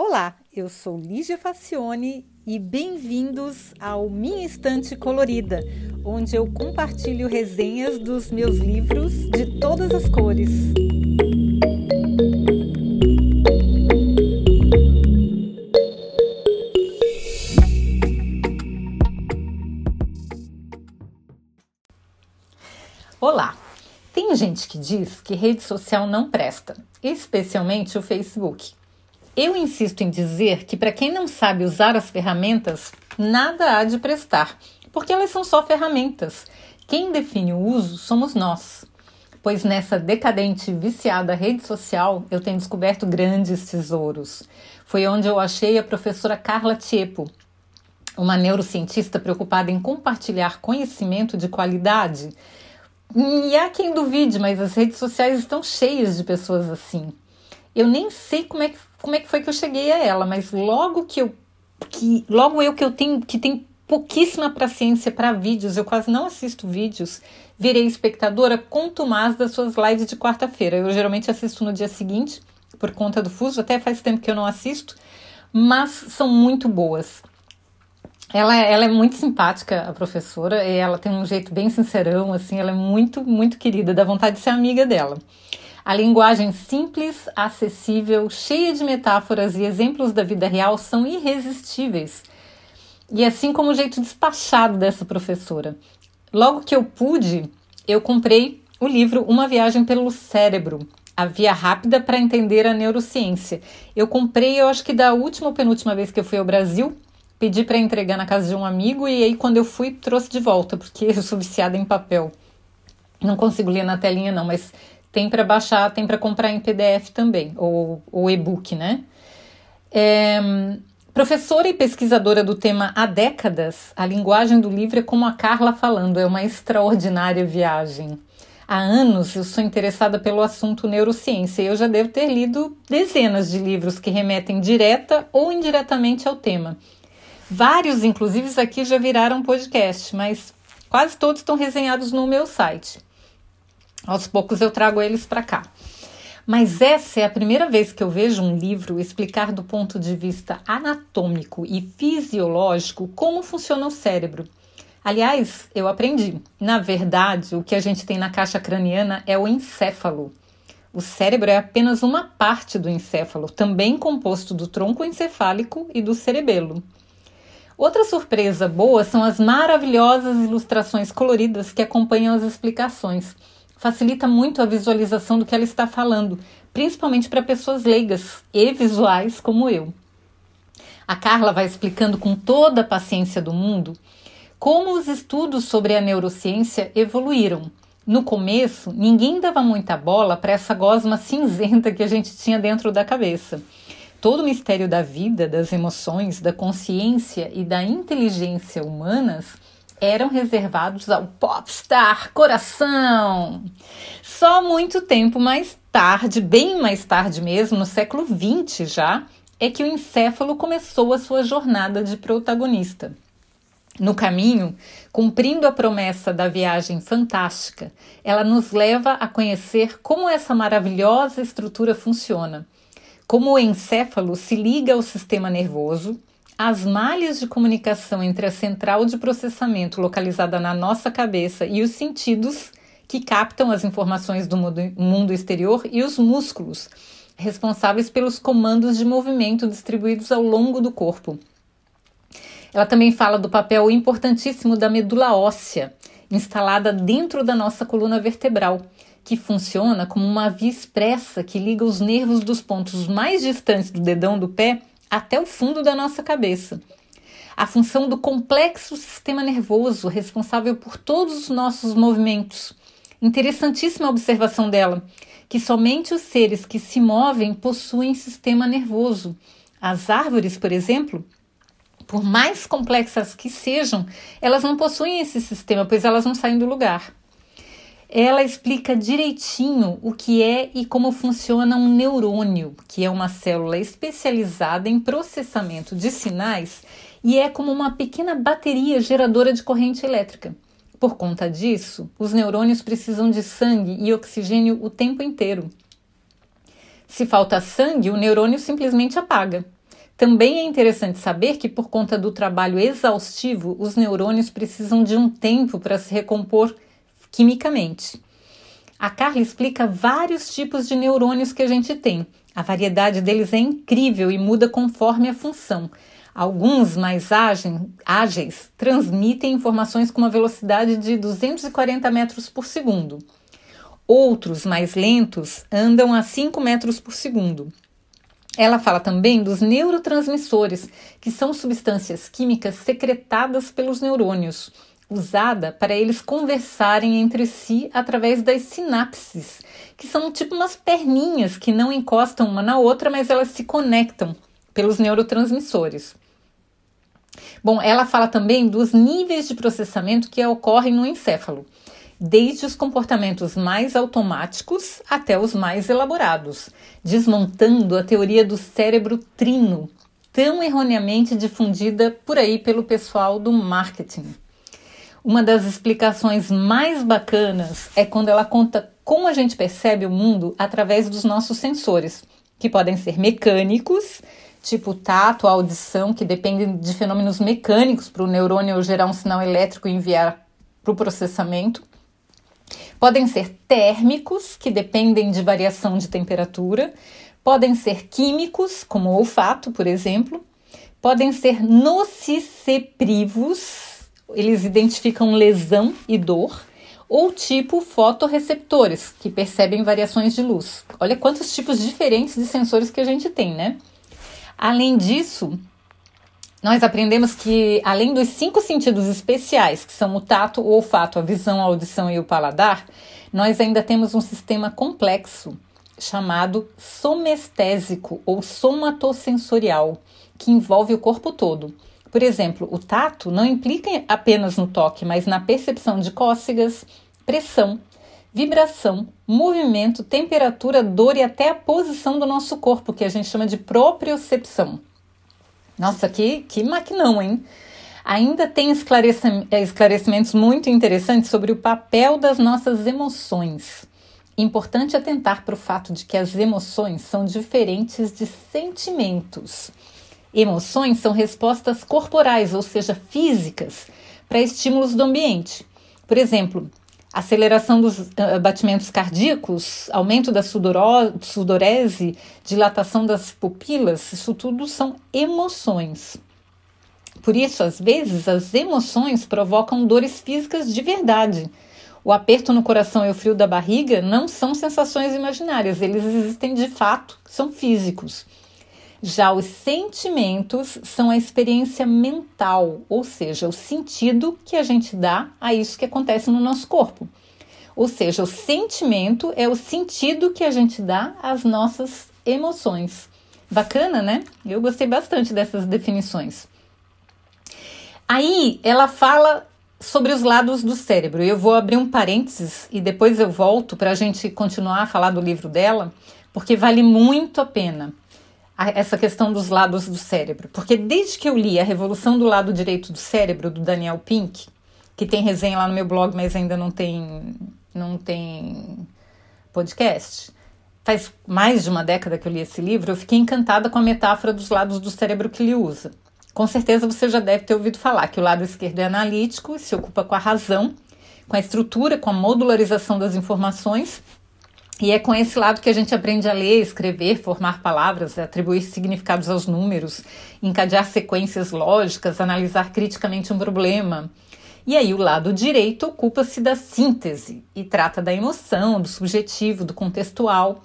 Olá, eu sou Lígia Facione e bem-vindos ao Minha Estante Colorida, onde eu compartilho resenhas dos meus livros de todas as cores. Olá! Tem gente que diz que rede social não presta, especialmente o Facebook. Eu insisto em dizer que para quem não sabe usar as ferramentas, nada há de prestar, porque elas são só ferramentas. Quem define o uso somos nós. Pois nessa decadente, viciada rede social, eu tenho descoberto grandes tesouros. Foi onde eu achei a professora Carla Tiepo, uma neurocientista preocupada em compartilhar conhecimento de qualidade e há quem duvide, mas as redes sociais estão cheias de pessoas assim. Eu nem sei como é que, como é que foi que eu cheguei a ela, mas logo que eu que logo eu que eu tenho que tem pouquíssima paciência para vídeos, eu quase não assisto vídeos, virei espectadora contumaz das suas lives de quarta-feira. Eu geralmente assisto no dia seguinte, por conta do fuso, até faz tempo que eu não assisto, mas são muito boas. Ela, ela é muito simpática, a professora, e ela tem um jeito bem sincerão, assim, ela é muito, muito querida, dá vontade de ser amiga dela. A linguagem simples, acessível, cheia de metáforas e exemplos da vida real são irresistíveis. E assim como o jeito despachado dessa professora. Logo que eu pude, eu comprei o livro Uma Viagem pelo Cérebro, a via rápida para entender a neurociência. Eu comprei, eu acho que da última ou penúltima vez que eu fui ao Brasil, pedi para entregar na casa de um amigo e aí quando eu fui trouxe de volta, porque eu sou viciada em papel. Não consigo ler na telinha não, mas tem para baixar, tem para comprar em PDF também, ou, ou e-book, né? É, professora e pesquisadora do tema há décadas, a linguagem do livro é como a Carla falando, é uma extraordinária viagem. Há anos eu sou interessada pelo assunto neurociência e eu já devo ter lido dezenas de livros que remetem direta ou indiretamente ao tema. Vários, inclusive, aqui já viraram podcast, mas quase todos estão resenhados no meu site. Aos poucos eu trago eles para cá. Mas essa é a primeira vez que eu vejo um livro explicar do ponto de vista anatômico e fisiológico como funciona o cérebro. Aliás, eu aprendi. Na verdade, o que a gente tem na caixa craniana é o encéfalo. O cérebro é apenas uma parte do encéfalo, também composto do tronco encefálico e do cerebelo. Outra surpresa boa são as maravilhosas ilustrações coloridas que acompanham as explicações. Facilita muito a visualização do que ela está falando, principalmente para pessoas leigas e visuais como eu. A Carla vai explicando com toda a paciência do mundo como os estudos sobre a neurociência evoluíram. No começo, ninguém dava muita bola para essa gosma cinzenta que a gente tinha dentro da cabeça. Todo o mistério da vida, das emoções, da consciência e da inteligência humanas eram reservados ao popstar coração. Só muito tempo mais tarde, bem mais tarde mesmo, no século XX já, é que o encéfalo começou a sua jornada de protagonista. No caminho, cumprindo a promessa da viagem fantástica, ela nos leva a conhecer como essa maravilhosa estrutura funciona como o encéfalo se liga ao sistema nervoso, as malhas de comunicação entre a central de processamento localizada na nossa cabeça e os sentidos que captam as informações do mundo exterior e os músculos, responsáveis pelos comandos de movimento distribuídos ao longo do corpo. Ela também fala do papel importantíssimo da medula óssea, instalada dentro da nossa coluna vertebral, que funciona como uma via expressa que liga os nervos dos pontos mais distantes do dedão do pé até o fundo da nossa cabeça. A função do complexo sistema nervoso responsável por todos os nossos movimentos. Interessantíssima a observação dela, que somente os seres que se movem possuem sistema nervoso. As árvores, por exemplo, por mais complexas que sejam, elas não possuem esse sistema, pois elas não saem do lugar. Ela explica direitinho o que é e como funciona um neurônio, que é uma célula especializada em processamento de sinais e é como uma pequena bateria geradora de corrente elétrica. Por conta disso, os neurônios precisam de sangue e oxigênio o tempo inteiro. Se falta sangue, o neurônio simplesmente apaga. Também é interessante saber que, por conta do trabalho exaustivo, os neurônios precisam de um tempo para se recompor quimicamente. A Carla explica vários tipos de neurônios que a gente tem. A variedade deles é incrível e muda conforme a função. Alguns mais ágeis transmitem informações com uma velocidade de 240 metros por segundo. Outros, mais lentos, andam a 5 metros por segundo. Ela fala também dos neurotransmissores, que são substâncias químicas secretadas pelos neurônios, usada para eles conversarem entre si através das sinapses, que são tipo umas perninhas que não encostam uma na outra, mas elas se conectam pelos neurotransmissores. Bom, ela fala também dos níveis de processamento que ocorrem no encéfalo, desde os comportamentos mais automáticos até os mais elaborados, desmontando a teoria do cérebro trino, tão erroneamente difundida por aí pelo pessoal do marketing. Uma das explicações mais bacanas é quando ela conta como a gente percebe o mundo através dos nossos sensores, que podem ser mecânicos, tipo tato, audição, que dependem de fenômenos mecânicos para o neurônio gerar um sinal elétrico e enviar para o processamento. Podem ser térmicos, que dependem de variação de temperatura. Podem ser químicos, como o olfato, por exemplo. Podem ser nociceprivos, eles identificam lesão e dor, ou tipo fotorreceptores, que percebem variações de luz. Olha quantos tipos diferentes de sensores que a gente tem, né? Além disso, nós aprendemos que, além dos cinco sentidos especiais, que são o tato, o olfato, a visão, a audição e o paladar, nós ainda temos um sistema complexo chamado somestésico ou somatosensorial, que envolve o corpo todo. Por exemplo, o tato não implica apenas no toque, mas na percepção de cócegas, pressão, vibração, movimento, temperatura, dor e até a posição do nosso corpo, que a gente chama de propriocepção. Nossa, que, que maquinão, hein? Ainda tem esclarecimentos muito interessantes sobre o papel das nossas emoções. Importante atentar para o fato de que as emoções são diferentes de sentimentos. Emoções são respostas corporais, ou seja, físicas, para estímulos do ambiente. Por exemplo, aceleração dos uh, batimentos cardíacos, aumento da sudorese, dilatação das pupilas, isso tudo são emoções. Por isso, às vezes, as emoções provocam dores físicas de verdade. O aperto no coração e o frio da barriga não são sensações imaginárias, eles existem de fato, são físicos. Já os sentimentos são a experiência mental, ou seja, o sentido que a gente dá a isso que acontece no nosso corpo. Ou seja, o sentimento é o sentido que a gente dá às nossas emoções. Bacana, né? Eu gostei bastante dessas definições. Aí ela fala sobre os lados do cérebro. Eu vou abrir um parênteses e depois eu volto para a gente continuar a falar do livro dela, porque vale muito a pena essa questão dos lados do cérebro. Porque desde que eu li A Revolução do Lado Direito do Cérebro, do Daniel Pink, que tem resenha lá no meu blog, mas ainda não tem, não tem podcast, faz mais de uma década que eu li esse livro, eu fiquei encantada com a metáfora dos lados do cérebro que ele usa. Com certeza você já deve ter ouvido falar que o lado esquerdo é analítico, se ocupa com a razão, com a estrutura, com a modularização das informações, e é com esse lado que a gente aprende a ler, escrever, formar palavras, atribuir significados aos números, encadear sequências lógicas, analisar criticamente um problema. E aí o lado direito ocupa-se da síntese e trata da emoção, do subjetivo, do contextual.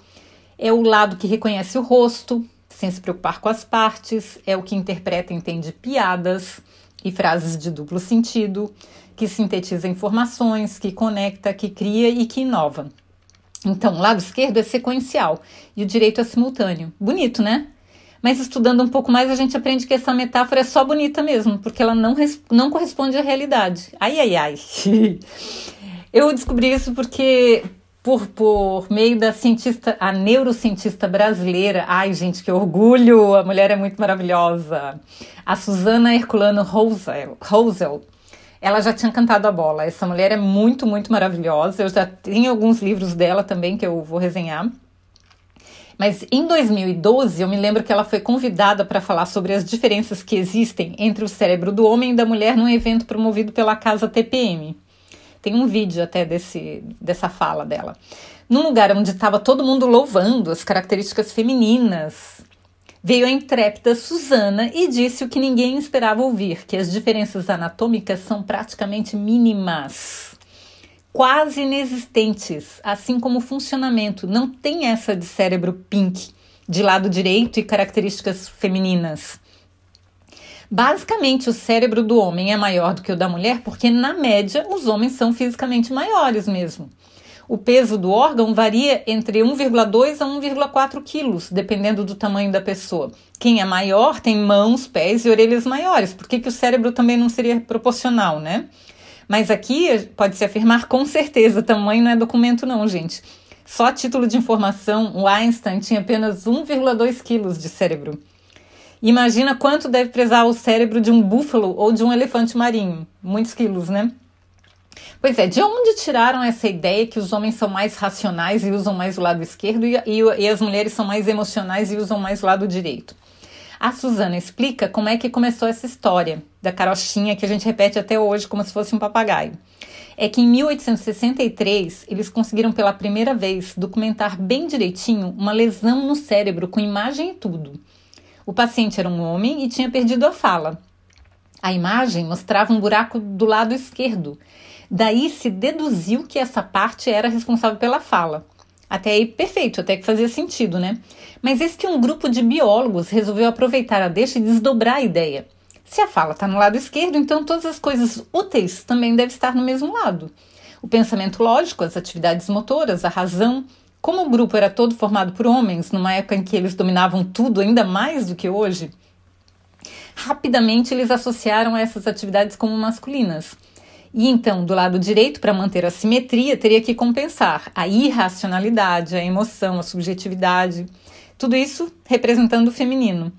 É o lado que reconhece o rosto, sem se preocupar com as partes, é o que interpreta e entende piadas e frases de duplo sentido, que sintetiza informações, que conecta, que cria e que inova. Então, o lado esquerdo é sequencial e o direito é simultâneo. Bonito, né? Mas estudando um pouco mais, a gente aprende que essa metáfora é só bonita mesmo, porque ela não, não corresponde à realidade. Ai, ai, ai. Eu descobri isso porque, por, por meio da cientista, a neurocientista brasileira, ai, gente, que orgulho, a mulher é muito maravilhosa, a Susana Herculano Rosel, Rosel ela já tinha cantado a bola. Essa mulher é muito, muito maravilhosa. Eu já tenho alguns livros dela também que eu vou resenhar. Mas em 2012, eu me lembro que ela foi convidada para falar sobre as diferenças que existem entre o cérebro do homem e da mulher num evento promovido pela casa TPM. Tem um vídeo até desse, dessa fala dela. Num lugar onde estava todo mundo louvando as características femininas, veio a intrépida Susana e disse o que ninguém esperava ouvir: que as diferenças anatômicas são praticamente mínimas quase inexistentes, assim como o funcionamento. Não tem essa de cérebro pink, de lado direito e características femininas. Basicamente, o cérebro do homem é maior do que o da mulher porque, na média, os homens são fisicamente maiores mesmo. O peso do órgão varia entre 1,2 a 1,4 quilos, dependendo do tamanho da pessoa. Quem é maior tem mãos, pés e orelhas maiores. Por que, que o cérebro também não seria proporcional, né? Mas aqui pode-se afirmar com certeza, tamanho não é documento não, gente. Só a título de informação, o Einstein tinha apenas 1,2 quilos de cérebro. Imagina quanto deve pesar o cérebro de um búfalo ou de um elefante marinho. Muitos quilos, né? Pois é, de onde tiraram essa ideia que os homens são mais racionais e usam mais o lado esquerdo e, e, e as mulheres são mais emocionais e usam mais o lado direito? A Suzana explica como é que começou essa história da carochinha que a gente repete até hoje como se fosse um papagaio. É que em 1863 eles conseguiram pela primeira vez documentar bem direitinho uma lesão no cérebro com imagem e tudo. O paciente era um homem e tinha perdido a fala. A imagem mostrava um buraco do lado esquerdo. Daí se deduziu que essa parte era responsável pela fala. Até aí, perfeito, até que fazia sentido, né? Mas eis que um grupo de biólogos resolveu aproveitar a deixa e desdobrar a ideia. Se a fala está no lado esquerdo, então todas as coisas úteis também devem estar no mesmo lado. O pensamento lógico, as atividades motoras, a razão. Como o grupo era todo formado por homens, numa época em que eles dominavam tudo ainda mais do que hoje, rapidamente eles associaram essas atividades como masculinas. E então, do lado direito, para manter a simetria, teria que compensar a irracionalidade, a emoção, a subjetividade, tudo isso representando o feminino.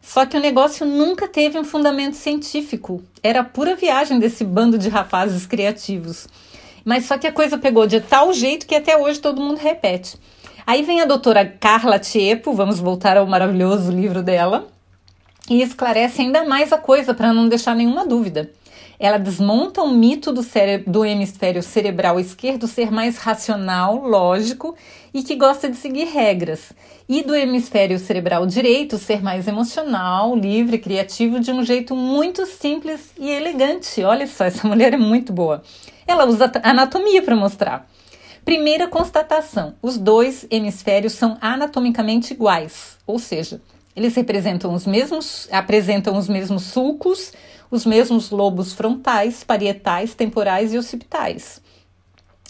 Só que o negócio nunca teve um fundamento científico, era a pura viagem desse bando de rapazes criativos. Mas só que a coisa pegou de tal jeito que até hoje todo mundo repete. Aí vem a doutora Carla Tiepo, vamos voltar ao maravilhoso livro dela, e esclarece ainda mais a coisa para não deixar nenhuma dúvida. Ela desmonta o mito do, do hemisfério cerebral esquerdo ser mais racional, lógico e que gosta de seguir regras, e do hemisfério cerebral direito ser mais emocional, livre, criativo de um jeito muito simples e elegante. Olha só, essa mulher é muito boa. Ela usa anatomia para mostrar. Primeira constatação: os dois hemisférios são anatomicamente iguais, ou seja, eles representam os mesmos, apresentam os mesmos sulcos, os mesmos lobos frontais, parietais, temporais e occipitais.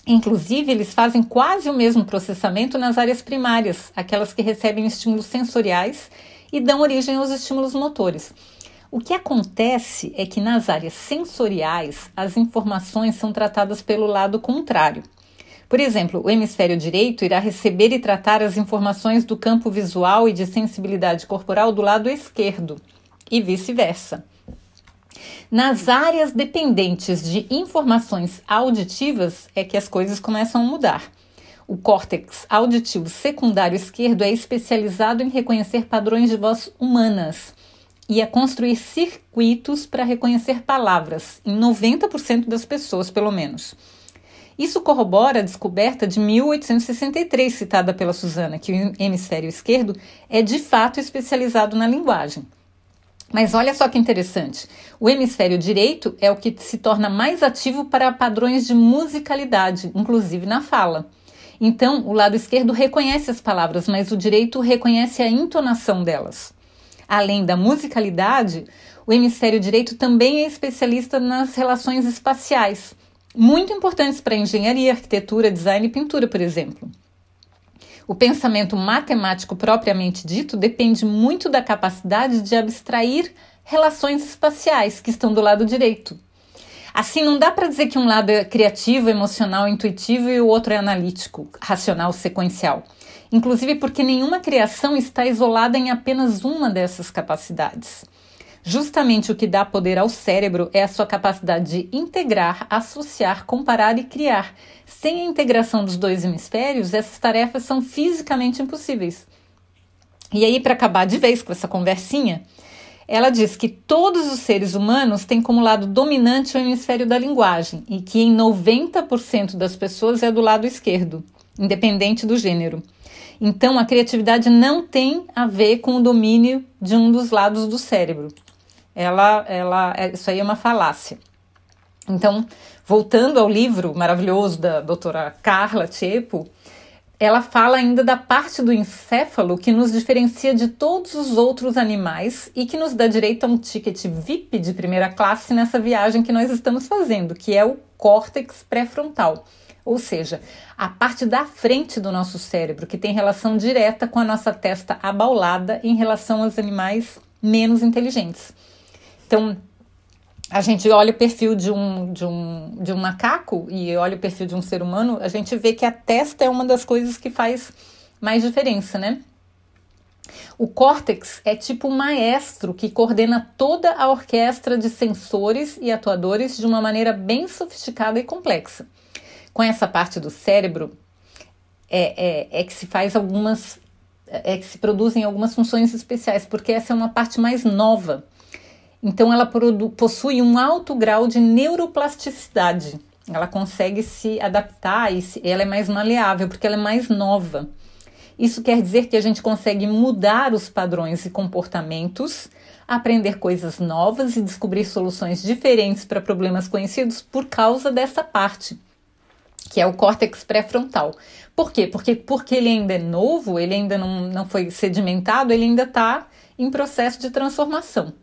Inclusive, eles fazem quase o mesmo processamento nas áreas primárias, aquelas que recebem estímulos sensoriais e dão origem aos estímulos motores. O que acontece é que nas áreas sensoriais as informações são tratadas pelo lado contrário. Por exemplo, o hemisfério direito irá receber e tratar as informações do campo visual e de sensibilidade corporal do lado esquerdo, e vice-versa. Nas áreas dependentes de informações auditivas é que as coisas começam a mudar. O córtex auditivo secundário esquerdo é especializado em reconhecer padrões de voz humanas e a construir circuitos para reconhecer palavras, em 90% das pessoas, pelo menos. Isso corrobora a descoberta de 1863, citada pela Susana, que o hemisfério esquerdo é de fato especializado na linguagem. Mas olha só que interessante. O hemisfério direito é o que se torna mais ativo para padrões de musicalidade, inclusive na fala. Então, o lado esquerdo reconhece as palavras, mas o direito reconhece a entonação delas. Além da musicalidade, o hemisfério direito também é especialista nas relações espaciais, muito importantes para engenharia, arquitetura, design e pintura, por exemplo. O pensamento matemático propriamente dito depende muito da capacidade de abstrair relações espaciais que estão do lado direito. Assim, não dá para dizer que um lado é criativo, emocional, intuitivo e o outro é analítico, racional, sequencial. Inclusive porque nenhuma criação está isolada em apenas uma dessas capacidades. Justamente o que dá poder ao cérebro é a sua capacidade de integrar, associar, comparar e criar. Sem a integração dos dois hemisférios, essas tarefas são fisicamente impossíveis. E aí, para acabar de vez com essa conversinha, ela diz que todos os seres humanos têm como lado dominante o hemisfério da linguagem e que em 90% das pessoas é do lado esquerdo, independente do gênero. Então, a criatividade não tem a ver com o domínio de um dos lados do cérebro. Ela, ela, é, isso aí é uma falácia. Então, voltando ao livro maravilhoso da doutora Carla Tiepo, ela fala ainda da parte do encéfalo que nos diferencia de todos os outros animais e que nos dá direito a um ticket VIP de primeira classe nessa viagem que nós estamos fazendo, que é o córtex pré-frontal, ou seja, a parte da frente do nosso cérebro, que tem relação direta com a nossa testa abaulada em relação aos animais menos inteligentes. Então, a gente olha o perfil de um, de, um, de um macaco e olha o perfil de um ser humano, a gente vê que a testa é uma das coisas que faz mais diferença, né? O córtex é tipo um maestro que coordena toda a orquestra de sensores e atuadores de uma maneira bem sofisticada e complexa. Com essa parte do cérebro é, é, é que se faz algumas, é que se produzem algumas funções especiais, porque essa é uma parte mais nova então, ela possui um alto grau de neuroplasticidade. Ela consegue se adaptar e ela é mais maleável porque ela é mais nova. Isso quer dizer que a gente consegue mudar os padrões e comportamentos, aprender coisas novas e descobrir soluções diferentes para problemas conhecidos por causa dessa parte, que é o córtex pré-frontal. Por quê? Porque, porque ele ainda é novo, ele ainda não, não foi sedimentado, ele ainda está em processo de transformação.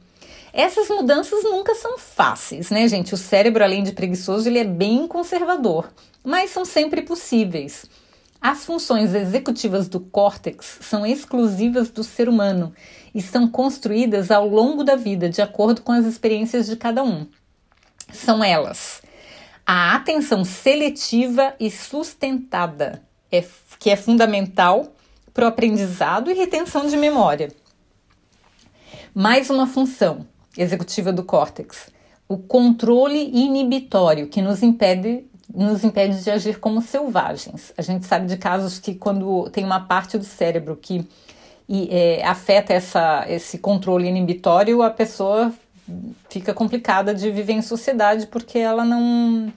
Essas mudanças nunca são fáceis, né, gente? O cérebro, além de preguiçoso, ele é bem conservador, mas são sempre possíveis. As funções executivas do córtex são exclusivas do ser humano e são construídas ao longo da vida, de acordo com as experiências de cada um. São elas: a atenção seletiva e sustentada, é, que é fundamental para o aprendizado e retenção de memória. Mais uma função, executiva do córtex, o controle inibitório que nos impede nos impede de agir como selvagens. A gente sabe de casos que quando tem uma parte do cérebro que e, é, afeta essa, esse controle inibitório, a pessoa fica complicada de viver em sociedade porque ela não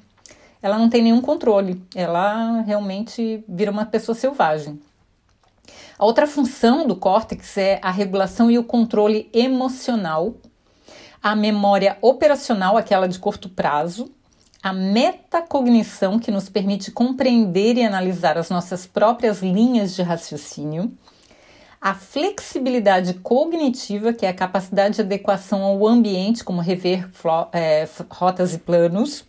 ela não tem nenhum controle. Ela realmente vira uma pessoa selvagem. A outra função do córtex é a regulação e o controle emocional a memória operacional, aquela de curto prazo, a metacognição, que nos permite compreender e analisar as nossas próprias linhas de raciocínio, a flexibilidade cognitiva, que é a capacidade de adequação ao ambiente, como rever é, rotas e planos,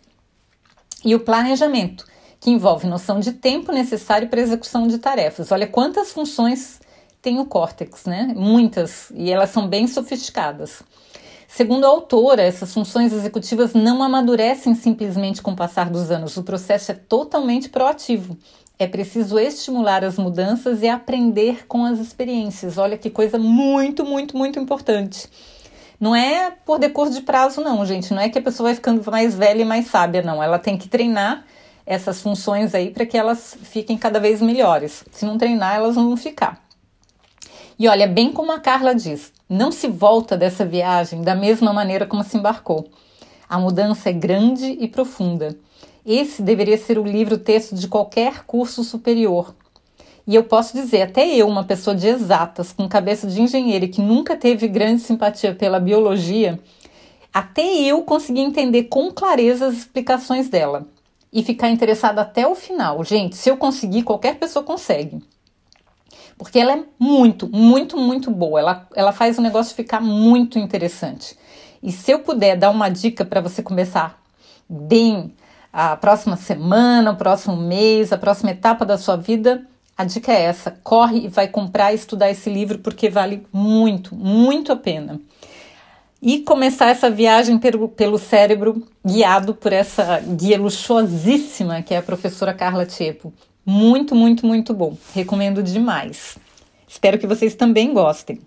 e o planejamento, que envolve noção de tempo necessário para execução de tarefas. Olha quantas funções tem o córtex, né? Muitas, e elas são bem sofisticadas. Segundo a autora, essas funções executivas não amadurecem simplesmente com o passar dos anos, o processo é totalmente proativo. É preciso estimular as mudanças e aprender com as experiências. Olha que coisa muito, muito, muito importante. Não é por decor de prazo, não, gente. Não é que a pessoa vai ficando mais velha e mais sábia, não. Ela tem que treinar essas funções aí para que elas fiquem cada vez melhores. Se não treinar, elas não vão ficar. E olha, bem como a Carla diz, não se volta dessa viagem da mesma maneira como se embarcou. A mudança é grande e profunda. Esse deveria ser o livro-texto de qualquer curso superior. E eu posso dizer, até eu, uma pessoa de exatas, com cabeça de engenheiro que nunca teve grande simpatia pela biologia, até eu consegui entender com clareza as explicações dela e ficar interessada até o final. Gente, se eu conseguir, qualquer pessoa consegue porque ela é muito, muito, muito boa. Ela, ela faz o negócio ficar muito interessante. E se eu puder dar uma dica para você começar bem a próxima semana, o próximo mês, a próxima etapa da sua vida, a dica é essa: corre e vai comprar e estudar esse livro porque vale muito, muito a pena. E começar essa viagem pelo, pelo cérebro, guiado por essa guia luxuosíssima que é a professora Carla Tiepo. Muito, muito, muito bom. Recomendo demais. Espero que vocês também gostem.